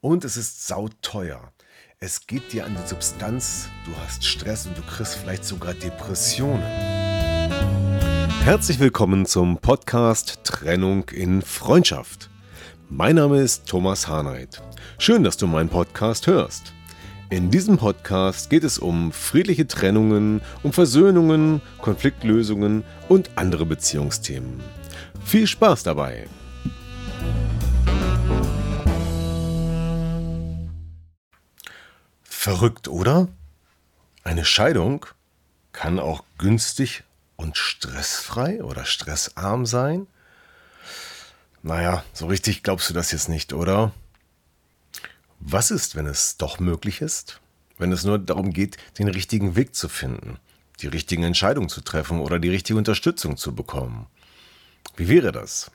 Und es ist sauteuer. Es geht dir an die Substanz, du hast Stress und du kriegst vielleicht sogar Depressionen. Herzlich willkommen zum Podcast Trennung in Freundschaft. Mein Name ist Thomas Harnight. Schön, dass du meinen Podcast hörst. In diesem Podcast geht es um friedliche Trennungen, um Versöhnungen, Konfliktlösungen und andere Beziehungsthemen. Viel Spaß dabei! Verrückt, oder? Eine Scheidung kann auch günstig und stressfrei oder stressarm sein? Naja, so richtig glaubst du das jetzt nicht, oder? Was ist, wenn es doch möglich ist? Wenn es nur darum geht, den richtigen Weg zu finden, die richtigen Entscheidungen zu treffen oder die richtige Unterstützung zu bekommen? Wie wäre das?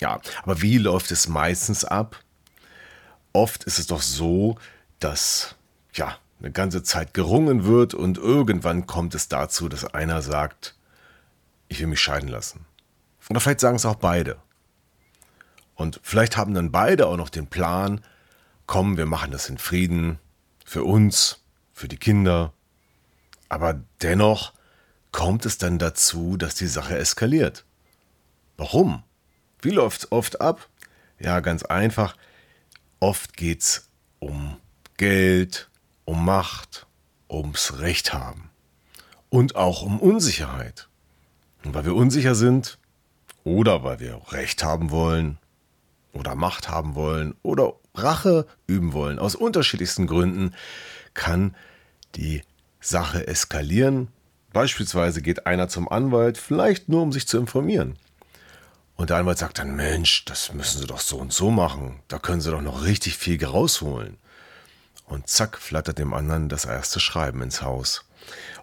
Ja, aber wie läuft es meistens ab? Oft ist es doch so, dass ja, eine ganze Zeit gerungen wird und irgendwann kommt es dazu, dass einer sagt, ich will mich scheiden lassen. Oder vielleicht sagen es auch beide. Und vielleicht haben dann beide auch noch den Plan, komm, wir machen das in Frieden, für uns, für die Kinder. Aber dennoch kommt es dann dazu, dass die Sache eskaliert. Warum? Wie läuft es oft ab? Ja, ganz einfach. Oft geht es um Geld, um Macht, ums Recht haben und auch um Unsicherheit. Und weil wir unsicher sind oder weil wir Recht haben wollen oder Macht haben wollen oder Rache üben wollen, aus unterschiedlichsten Gründen, kann die Sache eskalieren. Beispielsweise geht einer zum Anwalt, vielleicht nur um sich zu informieren. Und der Anwalt sagt dann, Mensch, das müssen Sie doch so und so machen. Da können Sie doch noch richtig viel rausholen. Und zack, flattert dem anderen das erste Schreiben ins Haus.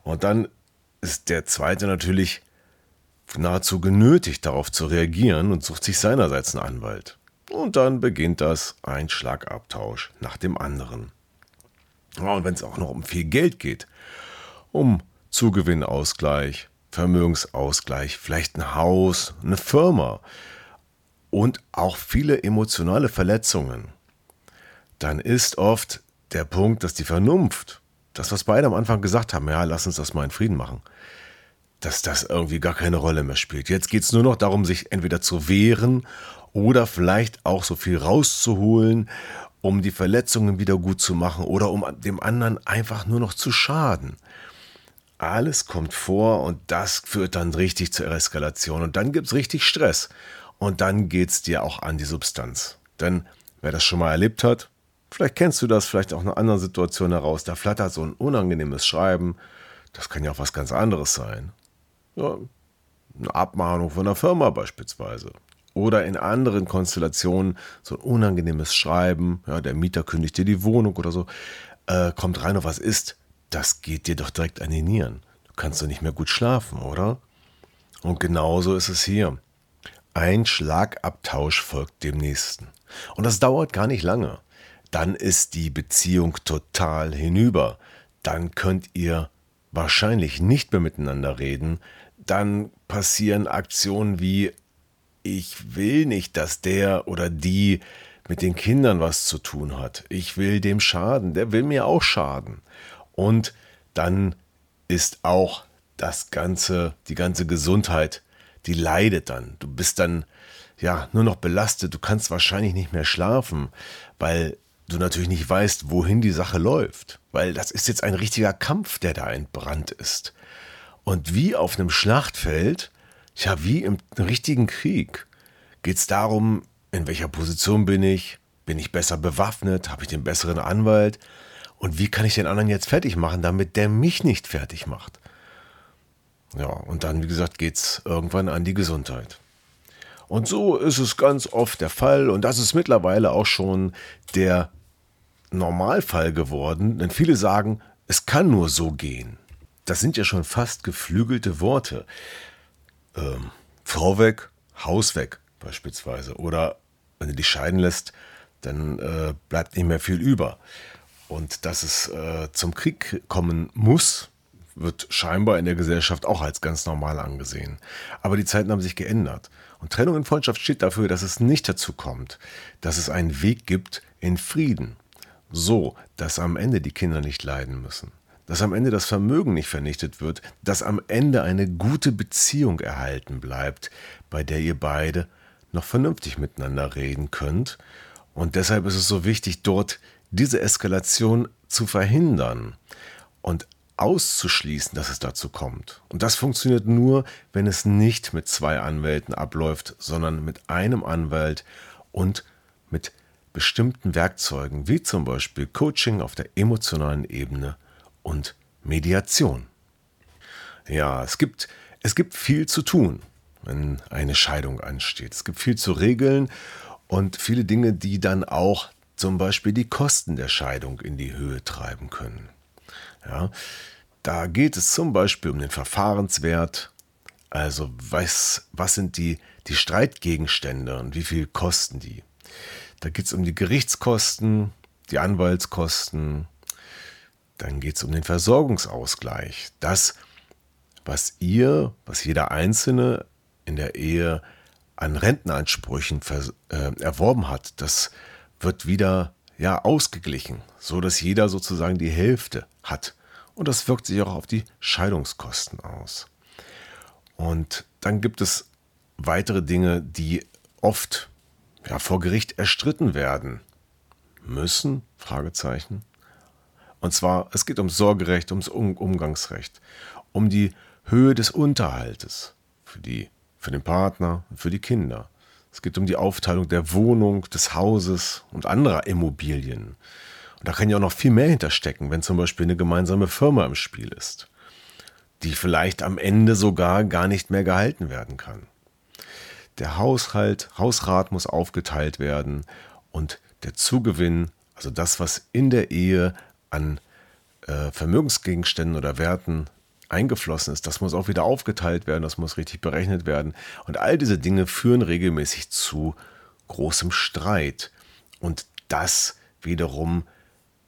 Und dann ist der zweite natürlich nahezu genötigt, darauf zu reagieren und sucht sich seinerseits einen Anwalt. Und dann beginnt das ein Schlagabtausch nach dem anderen. und wenn es auch noch um viel Geld geht, um Zugewinnausgleich, Vermögensausgleich, vielleicht ein Haus, eine Firma und auch viele emotionale Verletzungen, dann ist oft der Punkt, dass die Vernunft, das, was beide am Anfang gesagt haben, ja, lass uns das mal in Frieden machen, dass das irgendwie gar keine Rolle mehr spielt. Jetzt geht es nur noch darum, sich entweder zu wehren oder vielleicht auch so viel rauszuholen, um die Verletzungen wieder gut zu machen oder um dem anderen einfach nur noch zu schaden. Alles kommt vor und das führt dann richtig zur Eskalation und dann gibt es richtig Stress und dann geht es dir auch an die Substanz. Denn wer das schon mal erlebt hat, vielleicht kennst du das, vielleicht auch in einer anderen Situation heraus, da flattert so ein unangenehmes Schreiben, das kann ja auch was ganz anderes sein. Ja, eine Abmahnung von der Firma beispielsweise oder in anderen Konstellationen so ein unangenehmes Schreiben, ja, der Mieter kündigt dir die Wohnung oder so, äh, kommt rein und was ist, das geht dir doch direkt an die Nieren. Du kannst doch nicht mehr gut schlafen, oder? Und genauso ist es hier. Ein Schlagabtausch folgt dem nächsten. Und das dauert gar nicht lange. Dann ist die Beziehung total hinüber. Dann könnt ihr wahrscheinlich nicht mehr miteinander reden. Dann passieren Aktionen wie ich will nicht, dass der oder die mit den Kindern was zu tun hat. Ich will dem schaden, der will mir auch schaden. Und dann ist auch das ganze, die ganze Gesundheit, die leidet dann. Du bist dann ja nur noch belastet. Du kannst wahrscheinlich nicht mehr schlafen, weil du natürlich nicht weißt, wohin die Sache läuft. Weil das ist jetzt ein richtiger Kampf, der da entbrannt ist. Und wie auf einem Schlachtfeld Tja, wie im richtigen Krieg geht es darum, in welcher Position bin ich, bin ich besser bewaffnet, habe ich den besseren Anwalt und wie kann ich den anderen jetzt fertig machen, damit der mich nicht fertig macht. Ja, und dann, wie gesagt, geht es irgendwann an die Gesundheit. Und so ist es ganz oft der Fall und das ist mittlerweile auch schon der Normalfall geworden, denn viele sagen, es kann nur so gehen. Das sind ja schon fast geflügelte Worte. Ähm, Frau weg, Haus weg beispielsweise. Oder wenn du dich scheiden lässt, dann äh, bleibt nicht mehr viel über. Und dass es äh, zum Krieg kommen muss, wird scheinbar in der Gesellschaft auch als ganz normal angesehen. Aber die Zeiten haben sich geändert. Und Trennung in Freundschaft steht dafür, dass es nicht dazu kommt, dass es einen Weg gibt in Frieden. So, dass am Ende die Kinder nicht leiden müssen. Dass am Ende das Vermögen nicht vernichtet wird. Dass am Ende eine gute Beziehung erhalten bleibt, bei der ihr beide noch vernünftig miteinander reden könnt. Und deshalb ist es so wichtig, dort diese Eskalation zu verhindern. Und auszuschließen, dass es dazu kommt. Und das funktioniert nur, wenn es nicht mit zwei Anwälten abläuft, sondern mit einem Anwalt und mit bestimmten Werkzeugen, wie zum Beispiel Coaching auf der emotionalen Ebene und Mediation. Ja, es gibt, es gibt viel zu tun, wenn eine Scheidung ansteht. Es gibt viel zu regeln und viele Dinge, die dann auch zum Beispiel die Kosten der Scheidung in die Höhe treiben können. Ja, da geht es zum Beispiel um den Verfahrenswert, also was, was sind die, die Streitgegenstände und wie viel kosten die. Da geht es um die Gerichtskosten, die Anwaltskosten, dann geht es um den Versorgungsausgleich. Das, was ihr, was jeder Einzelne in der Ehe an Rentenansprüchen äh, erworben hat, das wird wieder ja, ausgeglichen, so dass jeder sozusagen die Hälfte hat. Und das wirkt sich auch auf die Scheidungskosten aus. Und dann gibt es weitere Dinge, die oft ja, vor Gericht erstritten werden müssen, Fragezeichen. Und zwar, es geht ums Sorgerecht, ums um Umgangsrecht, um die Höhe des Unterhaltes für, die, für den Partner für die Kinder. Es geht um die Aufteilung der Wohnung, des Hauses und anderer Immobilien. Und da kann ja auch noch viel mehr hinterstecken, wenn zum Beispiel eine gemeinsame Firma im Spiel ist, die vielleicht am Ende sogar gar nicht mehr gehalten werden kann. Der Haushalt, Hausrat muss aufgeteilt werden und der Zugewinn, also das, was in der Ehe an äh, Vermögensgegenständen oder Werten eingeflossen ist, das muss auch wieder aufgeteilt werden, das muss richtig berechnet werden. Und all diese Dinge führen regelmäßig zu großem Streit. Und das wiederum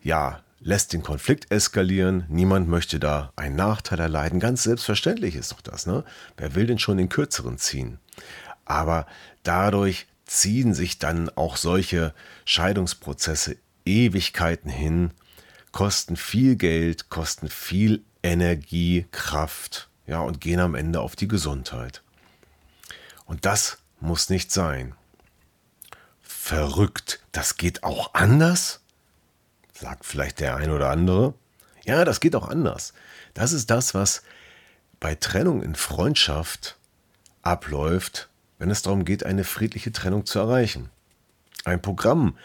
ja, lässt den Konflikt eskalieren. Niemand möchte da einen Nachteil erleiden. Ganz selbstverständlich ist doch das. Ne? Wer will denn schon den kürzeren ziehen? Aber dadurch ziehen sich dann auch solche Scheidungsprozesse Ewigkeiten hin, kosten viel Geld, kosten viel Energie, Kraft, ja, und gehen am Ende auf die Gesundheit. Und das muss nicht sein. Verrückt, das geht auch anders? sagt vielleicht der ein oder andere. Ja, das geht auch anders. Das ist das, was bei Trennung in Freundschaft abläuft, wenn es darum geht, eine friedliche Trennung zu erreichen. Ein Programm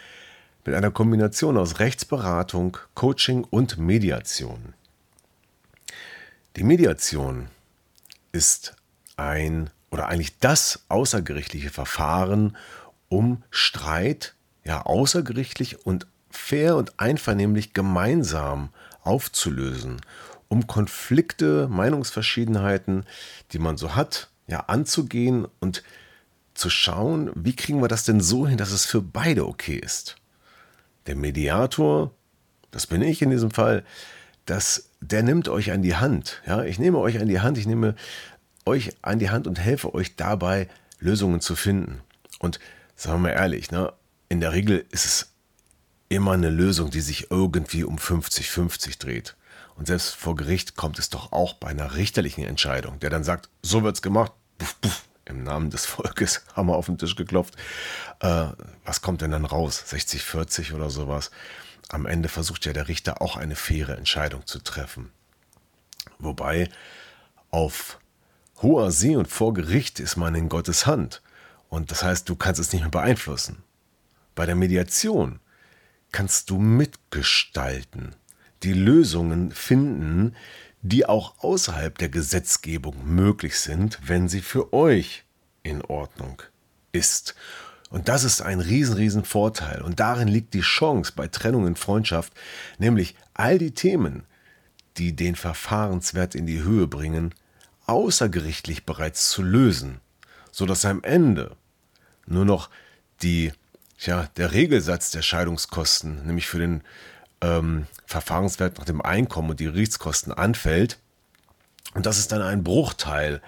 mit einer Kombination aus Rechtsberatung, Coaching und Mediation. Die Mediation ist ein oder eigentlich das außergerichtliche Verfahren, um Streit ja außergerichtlich und fair und einvernehmlich gemeinsam aufzulösen, um Konflikte, Meinungsverschiedenheiten, die man so hat, ja anzugehen und zu schauen, wie kriegen wir das denn so hin, dass es für beide okay ist. Der Mediator, das bin ich in diesem Fall, das, der nimmt euch an die Hand. Ja, ich nehme euch an die Hand, ich nehme euch an die Hand und helfe euch dabei, Lösungen zu finden. Und sagen wir mal ehrlich, ne, in der Regel ist es immer eine Lösung, die sich irgendwie um 50-50 dreht. Und selbst vor Gericht kommt es doch auch bei einer richterlichen Entscheidung, der dann sagt, so wird's gemacht, puff, puff, im Namen des Volkes haben wir auf den Tisch geklopft. Äh, was kommt denn dann raus? 60-40 oder sowas? Am Ende versucht ja der Richter auch eine faire Entscheidung zu treffen. Wobei auf hoher See und vor Gericht ist man in Gottes Hand. Und das heißt, du kannst es nicht mehr beeinflussen. Bei der Mediation kannst du mitgestalten, die Lösungen finden, die auch außerhalb der Gesetzgebung möglich sind, wenn sie für euch in Ordnung ist. Und das ist ein riesen, riesen Vorteil. Und darin liegt die Chance bei Trennung in Freundschaft, nämlich all die Themen, die den Verfahrenswert in die Höhe bringen, außergerichtlich bereits zu lösen, sodass am Ende nur noch die, ja, der Regelsatz der Scheidungskosten, nämlich für den ähm, Verfahrenswert nach dem Einkommen und die Gerichtskosten anfällt. Und das ist dann ein Bruchteil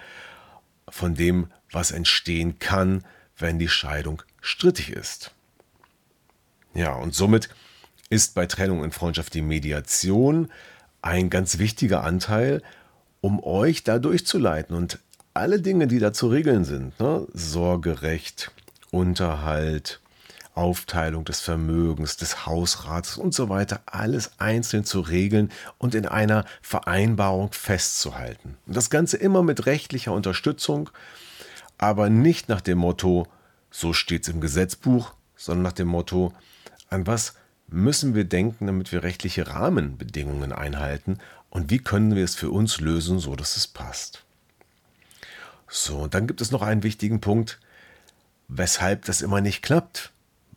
von dem, was entstehen kann, wenn die Scheidung strittig ist. Ja, und somit ist bei Trennung in Freundschaft die Mediation ein ganz wichtiger Anteil, um euch da durchzuleiten und alle Dinge, die da zu regeln sind, ne? Sorgerecht, Unterhalt, Aufteilung des Vermögens, des Hausrats und so weiter, alles einzeln zu regeln und in einer Vereinbarung festzuhalten. Und das Ganze immer mit rechtlicher Unterstützung, aber nicht nach dem Motto, so steht es im Gesetzbuch, sondern nach dem Motto, an was müssen wir denken, damit wir rechtliche Rahmenbedingungen einhalten und wie können wir es für uns lösen, so dass es passt. So, und dann gibt es noch einen wichtigen Punkt, weshalb das immer nicht klappt.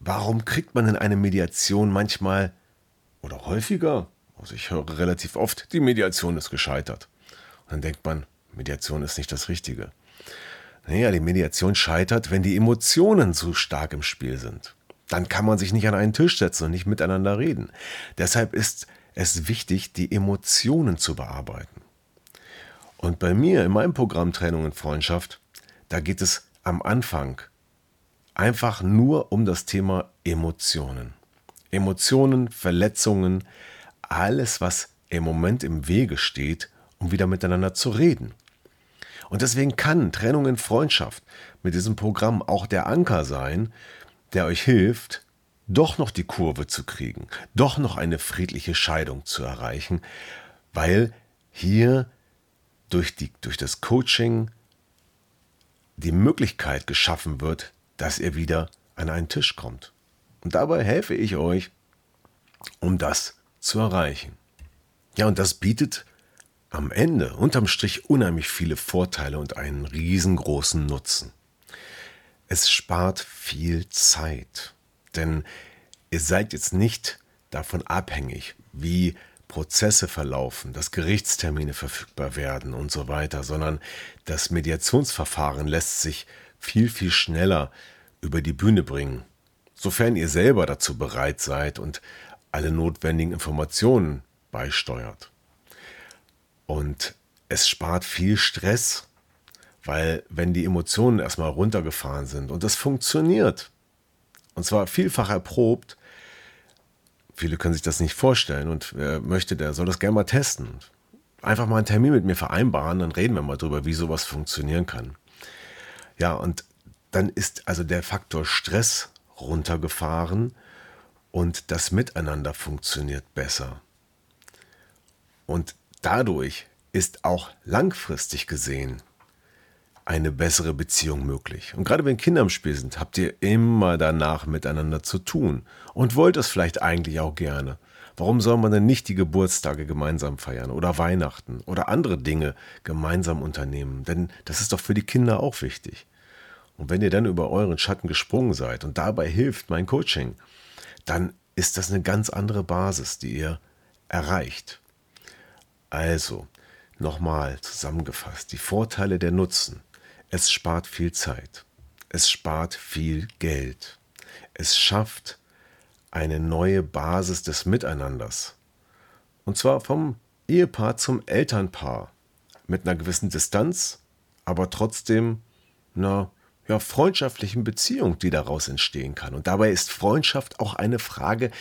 Warum kriegt man in eine Mediation manchmal oder häufiger, also ich höre relativ oft, die Mediation ist gescheitert. Und dann denkt man, Mediation ist nicht das Richtige. Naja, die Mediation scheitert, wenn die Emotionen zu stark im Spiel sind. Dann kann man sich nicht an einen Tisch setzen und nicht miteinander reden. Deshalb ist es wichtig, die Emotionen zu bearbeiten. Und bei mir in meinem Programm Trennung und Freundschaft, da geht es am Anfang einfach nur um das Thema Emotionen. Emotionen, Verletzungen, alles, was im Moment im Wege steht, um wieder miteinander zu reden. Und deswegen kann Trennung in Freundschaft mit diesem Programm auch der Anker sein, der euch hilft, doch noch die Kurve zu kriegen, doch noch eine friedliche Scheidung zu erreichen, weil hier durch, die, durch das Coaching die Möglichkeit geschaffen wird, dass ihr wieder an einen Tisch kommt. Und dabei helfe ich euch, um das zu erreichen. Ja, und das bietet am Ende unterm Strich unheimlich viele Vorteile und einen riesengroßen Nutzen. Es spart viel Zeit, denn ihr seid jetzt nicht davon abhängig, wie Prozesse verlaufen, dass Gerichtstermine verfügbar werden und so weiter, sondern das Mediationsverfahren lässt sich viel, viel schneller über die Bühne bringen, sofern ihr selber dazu bereit seid und alle notwendigen Informationen beisteuert. Und es spart viel Stress, weil wenn die Emotionen erstmal runtergefahren sind und das funktioniert, und zwar vielfach erprobt, viele können sich das nicht vorstellen und wer möchte, der soll das gerne mal testen. Einfach mal einen Termin mit mir vereinbaren, dann reden wir mal drüber, wie sowas funktionieren kann. Ja, und dann ist also der Faktor Stress runtergefahren und das Miteinander funktioniert besser. Und Dadurch ist auch langfristig gesehen eine bessere Beziehung möglich. Und gerade wenn Kinder im Spiel sind, habt ihr immer danach miteinander zu tun und wollt es vielleicht eigentlich auch gerne. Warum soll man denn nicht die Geburtstage gemeinsam feiern oder Weihnachten oder andere Dinge gemeinsam unternehmen? Denn das ist doch für die Kinder auch wichtig. Und wenn ihr dann über euren Schatten gesprungen seid und dabei hilft mein Coaching, dann ist das eine ganz andere Basis, die ihr erreicht. Also, nochmal zusammengefasst, die Vorteile der Nutzen. Es spart viel Zeit. Es spart viel Geld. Es schafft eine neue Basis des Miteinanders. Und zwar vom Ehepaar zum Elternpaar. Mit einer gewissen Distanz, aber trotzdem einer ja, freundschaftlichen Beziehung, die daraus entstehen kann. Und dabei ist Freundschaft auch eine Frage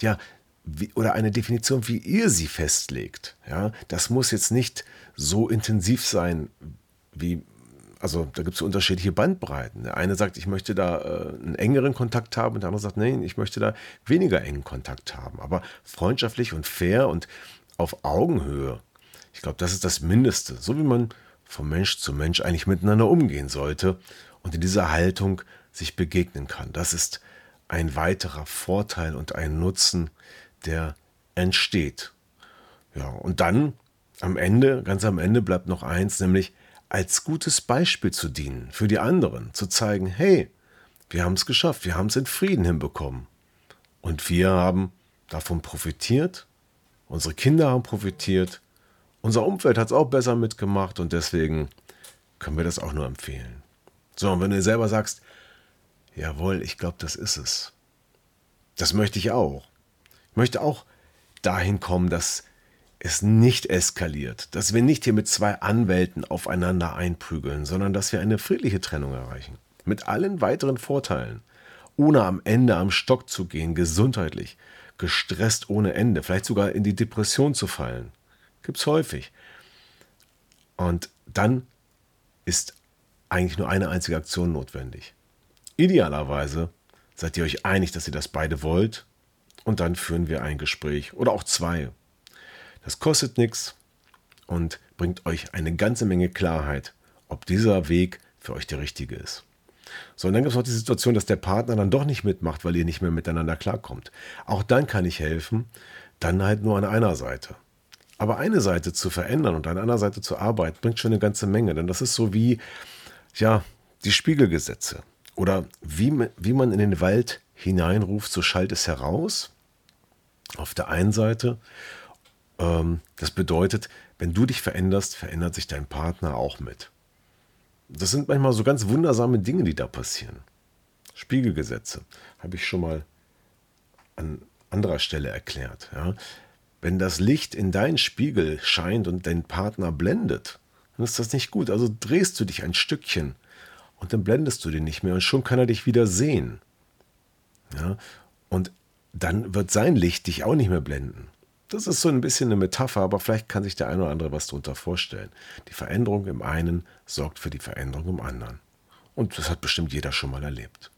ja, wie, oder eine Definition, wie ihr sie festlegt. Ja, das muss jetzt nicht so intensiv sein, wie, also da gibt es unterschiedliche Bandbreiten. Der eine sagt, ich möchte da äh, einen engeren Kontakt haben und der andere sagt, nein, ich möchte da weniger engen Kontakt haben. Aber freundschaftlich und fair und auf Augenhöhe. Ich glaube, das ist das Mindeste. So wie man von Mensch zu Mensch eigentlich miteinander umgehen sollte und in dieser Haltung sich begegnen kann. Das ist ein weiterer Vorteil und ein Nutzen, der entsteht. Ja, und dann am Ende, ganz am Ende bleibt noch eins, nämlich als gutes Beispiel zu dienen für die anderen, zu zeigen, hey, Wir haben es geschafft. Wir haben es in Frieden hinbekommen. Und wir haben davon profitiert. Unsere Kinder haben profitiert. Unser Umfeld hat es auch besser mitgemacht und deswegen können wir das auch nur empfehlen. So, und wenn du selber sagst, jawohl, ich glaube, das ist es. Das möchte ich auch. Ich möchte auch dahin kommen, dass es nicht eskaliert, dass wir nicht hier mit zwei Anwälten aufeinander einprügeln, sondern dass wir eine friedliche Trennung erreichen. Mit allen weiteren Vorteilen. Ohne am Ende am Stock zu gehen, gesundheitlich, gestresst ohne Ende, vielleicht sogar in die Depression zu fallen. Gibt's häufig. Und dann ist eigentlich nur eine einzige Aktion notwendig. Idealerweise seid ihr euch einig, dass ihr das beide wollt und dann führen wir ein Gespräch oder auch zwei. Das kostet nichts und bringt euch eine ganze Menge Klarheit, ob dieser Weg für euch der richtige ist. So, und dann gibt es noch die Situation, dass der Partner dann doch nicht mitmacht, weil ihr nicht mehr miteinander klarkommt. Auch dann kann ich helfen, dann halt nur an einer Seite. Aber eine Seite zu verändern und an einer Seite zu arbeiten, bringt schon eine ganze Menge. Denn das ist so wie, ja, die Spiegelgesetze. Oder wie, wie man in den Wald hineinruft, so schallt es heraus. Auf der einen Seite. Ähm, das bedeutet, wenn du dich veränderst, verändert sich dein Partner auch mit. Das sind manchmal so ganz wundersame Dinge, die da passieren. Spiegelgesetze habe ich schon mal an anderer Stelle erklärt. Ja. Wenn das Licht in deinen Spiegel scheint und dein Partner blendet, dann ist das nicht gut. Also drehst du dich ein Stückchen und dann blendest du den nicht mehr und schon kann er dich wieder sehen. Ja? Und dann wird sein Licht dich auch nicht mehr blenden. Das ist so ein bisschen eine Metapher, aber vielleicht kann sich der eine oder andere was darunter vorstellen. Die Veränderung im einen sorgt für die Veränderung im anderen. Und das hat bestimmt jeder schon mal erlebt.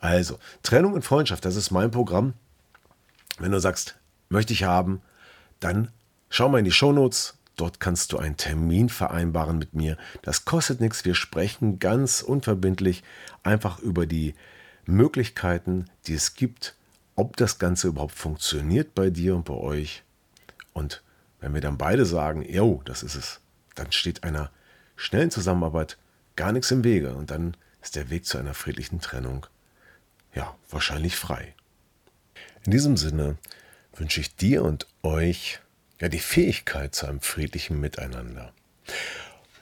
Also, Trennung und Freundschaft, das ist mein Programm. Wenn du sagst, möchte ich haben, dann schau mal in die Shownotes. Dort kannst du einen Termin vereinbaren mit mir. Das kostet nichts. Wir sprechen ganz unverbindlich einfach über die Möglichkeiten, die es gibt, ob das Ganze überhaupt funktioniert bei dir und bei euch. Und wenn wir dann beide sagen, jo, das ist es, dann steht einer schnellen Zusammenarbeit gar nichts im Wege und dann ist der Weg zu einer friedlichen Trennung ja wahrscheinlich frei. In diesem Sinne wünsche ich dir und euch ja die Fähigkeit zu einem friedlichen Miteinander.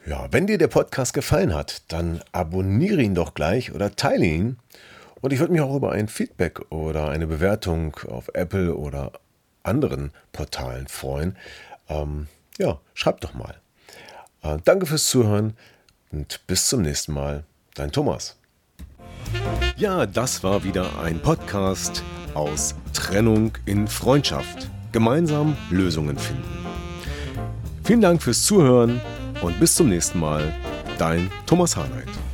Ja, wenn dir der Podcast gefallen hat, dann abonniere ihn doch gleich oder teile ihn und ich würde mich auch über ein Feedback oder eine Bewertung auf Apple oder anderen Portalen freuen. Ähm, ja, schreibt doch mal. Äh, danke fürs Zuhören und bis zum nächsten Mal. Dein Thomas. Ja, das war wieder ein Podcast aus Trennung in Freundschaft. Gemeinsam Lösungen finden. Vielen Dank fürs Zuhören und bis zum nächsten Mal. Dein Thomas Harnight.